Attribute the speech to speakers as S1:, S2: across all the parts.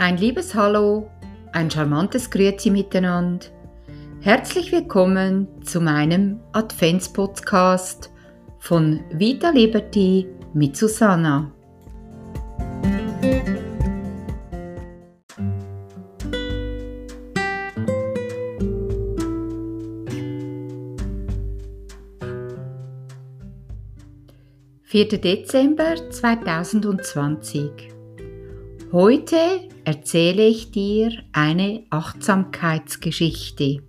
S1: Ein liebes Hallo, ein charmantes Grüezi miteinander. Herzlich willkommen zu meinem Adventspodcast von Vita Liberty mit Susanna. Vierter Dezember 2020 Heute erzähle ich dir eine Achtsamkeitsgeschichte.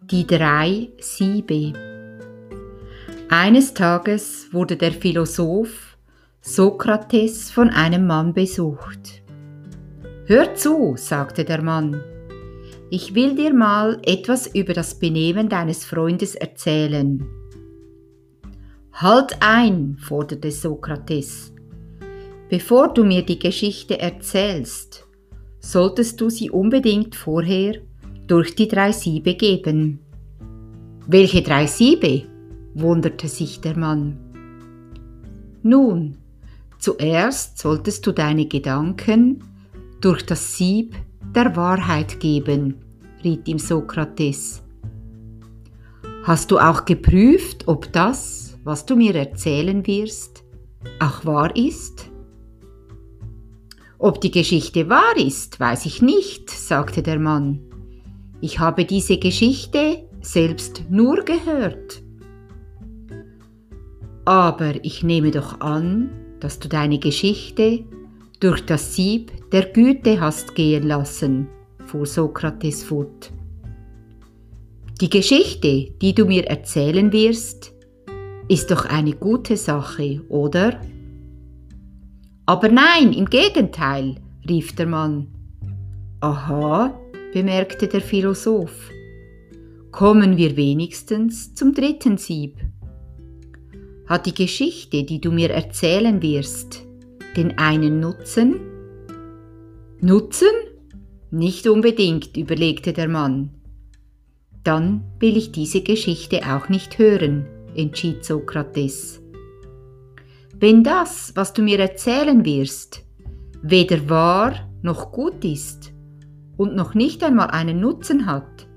S1: Die drei Siebe. Eines Tages wurde der Philosoph Sokrates von einem Mann besucht. Hör zu, sagte der Mann. Ich will dir mal etwas über das Benehmen deines Freundes erzählen. Halt ein, forderte Sokrates. Bevor du mir die Geschichte erzählst, solltest du sie unbedingt vorher durch die drei Siebe geben. Welche drei Siebe? wunderte sich der Mann. Nun, zuerst solltest du deine Gedanken durch das Sieb der Wahrheit geben, riet ihm Sokrates. Hast du auch geprüft, ob das, was du mir erzählen wirst, auch wahr ist? Ob die Geschichte wahr ist, weiß ich nicht, sagte der Mann. Ich habe diese Geschichte selbst nur gehört. Aber ich nehme doch an, dass du deine Geschichte durch das Sieb der Güte hast gehen lassen, fuhr Sokrates fort. Die Geschichte, die du mir erzählen wirst, ist doch eine gute Sache, oder? Aber nein, im Gegenteil, rief der Mann. Aha, bemerkte der Philosoph. Kommen wir wenigstens zum dritten Sieb. Hat die Geschichte, die du mir erzählen wirst, den einen Nutzen? Nutzen? Nicht unbedingt, überlegte der Mann. Dann will ich diese Geschichte auch nicht hören, entschied Sokrates. Wenn das, was du mir erzählen wirst, weder wahr noch gut ist und noch nicht einmal einen Nutzen hat,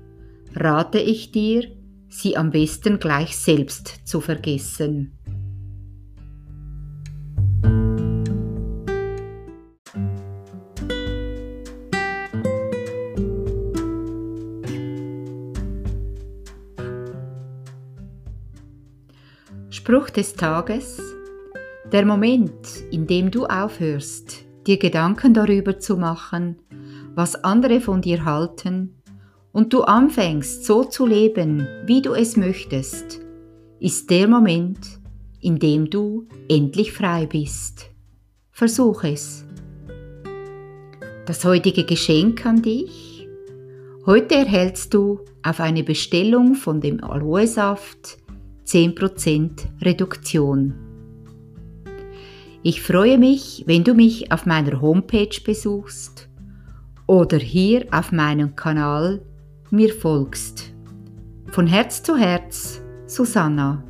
S1: rate ich dir, sie am besten gleich selbst zu vergessen. Spruch des Tages der Moment, in dem du aufhörst, dir Gedanken darüber zu machen, was andere von dir halten, und du anfängst so zu leben, wie du es möchtest, ist der Moment, in dem du endlich frei bist. Versuch es. Das heutige Geschenk an dich. Heute erhältst du auf eine Bestellung von dem Aloe-Saft 10% Reduktion. Ich freue mich, wenn du mich auf meiner Homepage besuchst oder hier auf meinem Kanal mir folgst. Von Herz zu Herz, Susanna.